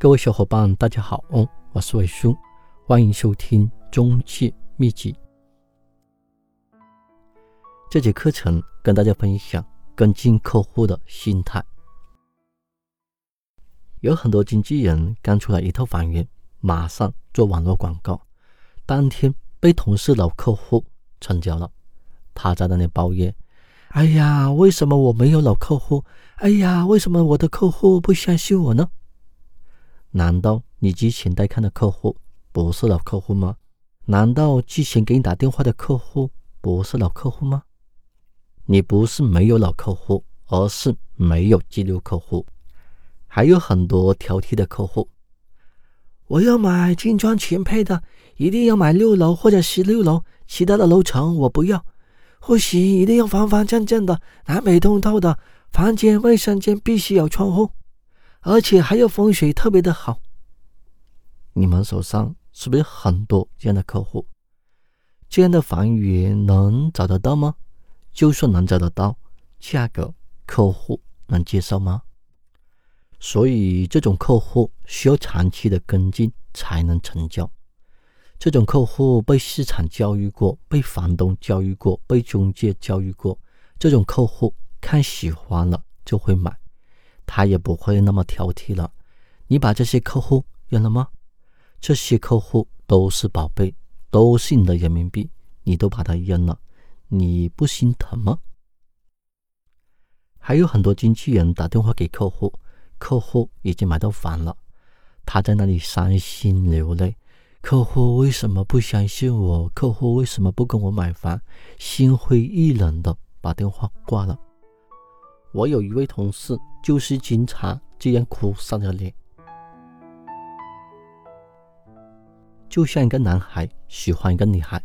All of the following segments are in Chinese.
各位小伙伴，大家好，我是伟叔，欢迎收听中介秘籍。这节课程跟大家分享跟进客户的心态。有很多经纪人刚出来一套房源，马上做网络广告，当天被同事老客户成交了。他在那里抱怨：“哎呀，为什么我没有老客户？哎呀，为什么我的客户不相信我呢？”难道你之前带看的客户不是老客户吗？难道之前给你打电话的客户不是老客户吗？你不是没有老客户，而是没有记录客户。还有很多挑剔的客户，我要买精装全配的，一定要买六楼或者十六楼，其他的楼层我不要。户型一定要方方正正的，南北通透的，房间、卫生间必须有窗户。而且还有风水特别的好。你们手上是不是很多这样的客户？这样的房源能找得到吗？就算能找得到，价格客户能接受吗？所以这种客户需要长期的跟进才能成交。这种客户被市场教育过，被房东教育过，被中介教育过。这种客户看喜欢了就会买。他也不会那么挑剔了。你把这些客户扔了吗？这些客户都是宝贝，都是你的人民币，你都把它扔了，你不心疼吗？还有很多经纪人打电话给客户，客户已经买到房了，他在那里伤心流泪。客户为什么不相信我？客户为什么不跟我买房？心灰意冷的把电话挂了。我有一位同事，就是经常这样哭丧着脸，就像一个男孩喜欢一个女孩，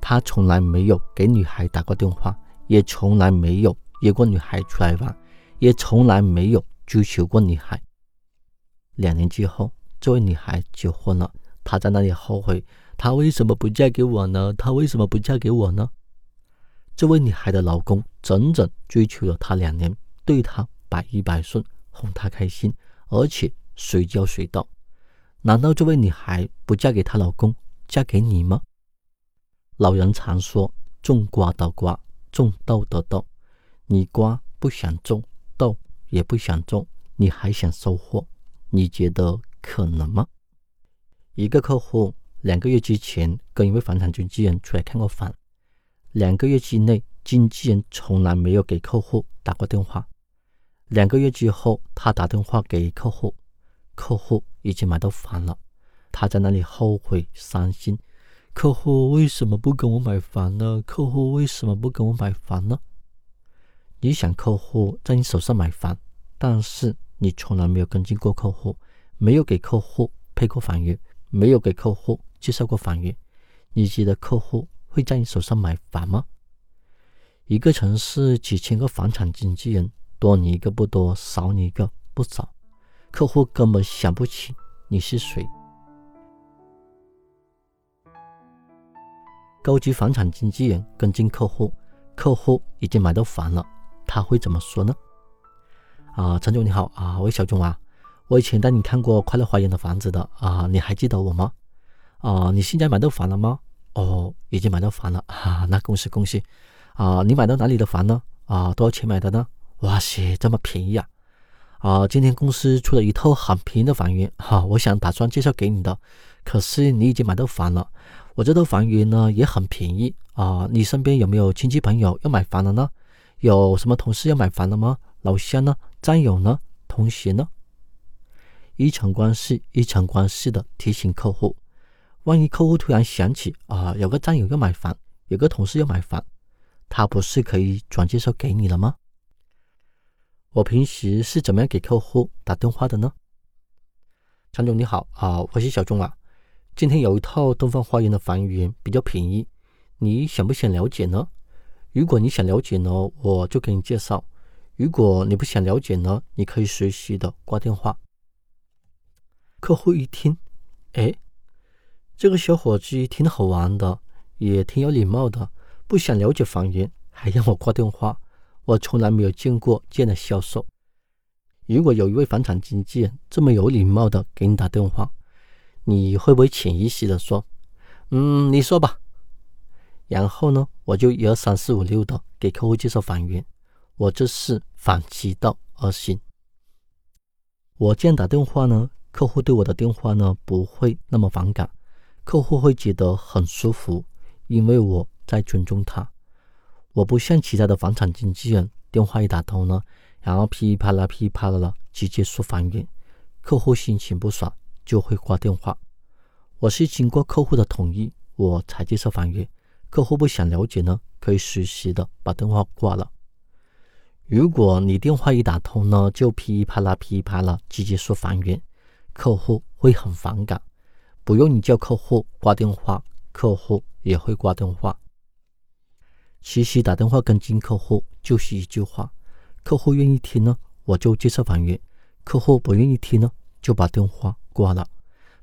他从来没有给女孩打过电话，也从来没有约过女孩出来玩，也从来没有追求过女孩。两年之后，这位女孩结婚了，他在那里后悔，她为什么不嫁给我呢？她为什么不嫁给我呢？这位女孩的老公整整追求了她两年，对她百依百顺，哄她开心，而且随叫随到。难道这位女孩不嫁给她老公，嫁给你吗？老人常说：“种瓜得瓜，种豆得豆。”你瓜不想种，豆也不想种，你还想收获？你觉得可能吗？一个客户两个月之前跟一位房产经纪人出来看过房。两个月之内，经纪人从来没有给客户打过电话。两个月之后，他打电话给客户，客户已经买到房了。他在那里后悔伤心。客户为什么不跟我买房呢？客户为什么不跟我买房呢？你想客户在你手上买房，但是你从来没有跟进过客户，没有给客户配过房源，没有给客户介绍过房源，你觉得客户？会在你手上买房吗？一个城市几千个房产经纪人，多你一个不多，少你一个不少，客户根本想不起你是谁。高级房产经纪人跟进客户，客户已经买到房了，他会怎么说呢？啊，陈总你好啊，我是小钟啊，我以前带你看过快乐花园的房子的啊，你还记得我吗？啊，你现在买到房了吗？哦，已经买到房了啊！那恭喜恭喜啊！你买到哪里的房呢？啊，多少钱买的呢？哇塞，这么便宜啊！啊，今天公司出了一套很便宜的房源哈，我想打算介绍给你的。可是你已经买到房了，我这套房源呢也很便宜啊！你身边有没有亲戚朋友要买房了呢？有什么同事要买房了吗？老乡呢？战友呢？同学呢？一层关系一层关系的提醒客户。万一客户突然想起啊，有个战友要买房，有个同事要买房，他不是可以转介绍给你了吗？我平时是怎么样给客户打电话的呢？常总你好啊，我是小钟啊，今天有一套东方花园的房源比较便宜，你想不想了解呢？如果你想了解呢，我就给你介绍；如果你不想了解呢，你可以随时的挂电话。客户一听，哎。这个小伙子挺好玩的，也挺有礼貌的，不想了解房源，还让我挂电话。我从来没有见过这样的销售。如果有一位房产经纪人这么有礼貌的给你打电话，你会不会潜意识的说：“嗯，你说吧。”然后呢，我就一二三四五六的给客户介绍房源，我这是反其道而行。我这样打电话呢，客户对我的电话呢不会那么反感，客户会觉得很舒服，因为我在尊重他。我不像其他的房产经纪人，电话一打通呢，然后噼里啪啦噼里啪啦的直接说房源，客户心情不爽就会挂电话。我是经过客户的同意，我才介绍房源。客户不想了解呢，可以随时的把电话挂了。如果你电话一打通呢，就噼里啪啦噼里啪啦直接说房源，客户会很反感。不用你叫客户挂电话，客户也会挂电话。其实打电话跟进客户就是一句话：客户愿意听呢，我就介绍房源；客户不愿意听呢，就把电话挂了。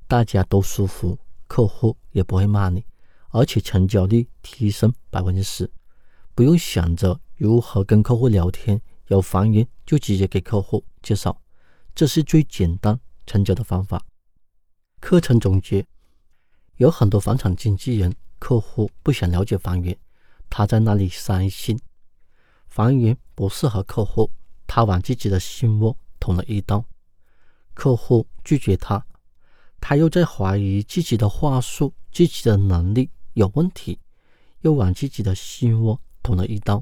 大家都舒服，客户也不会骂你。而且成交率提升百分之十，不用想着如何跟客户聊天，有房源就直接给客户介绍，这是最简单成交的方法。课程总结：有很多房产经纪人，客户不想了解房源，他在那里伤心，房源不适合客户，他往自己的心窝捅了一刀，客户拒绝他，他又在怀疑自己的话术，自己的能力。有问题，又往自己的心窝捅了一刀。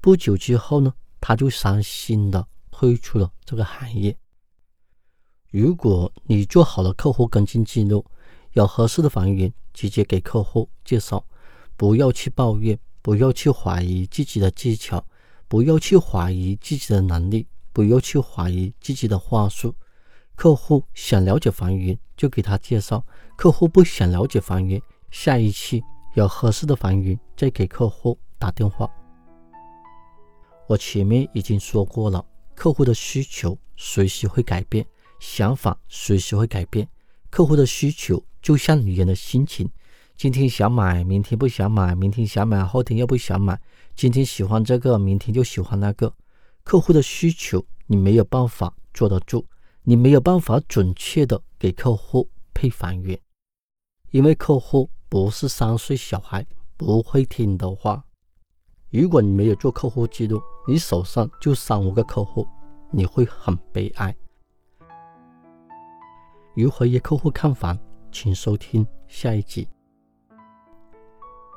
不久之后呢，他就伤心的退出了这个行业。如果你做好了客户跟进记录，有合适的房源，直接给客户介绍，不要去抱怨，不要去怀疑自己的技巧，不要去怀疑自己的能力，不要去怀疑自己的话术。客户想了解房源，就给他介绍；客户不想了解房源。下一期有合适的房源再给客户打电话。我前面已经说过了，客户的需求随时会改变，想法随时会改变。客户的需求就像女人的心情，今天想买，明天不想买；明天想买，后天又不想买。今天喜欢这个，明天就喜欢那个。客户的需求你没有办法做得住，你没有办法准确的给客户配房源，因为客户。不是三岁小孩不会听的话。如果你没有做客户记录，你手上就三五个客户，你会很悲哀。如何约客户看房？请收听下一集。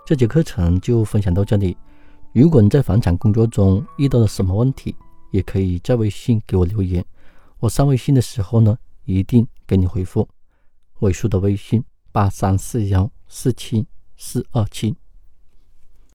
这节课程就分享到这里。如果你在房产工作中遇到了什么问题，也可以在微信给我留言，我上微信的时候呢，一定给你回复。尾数的微信八三四幺。四七四二七。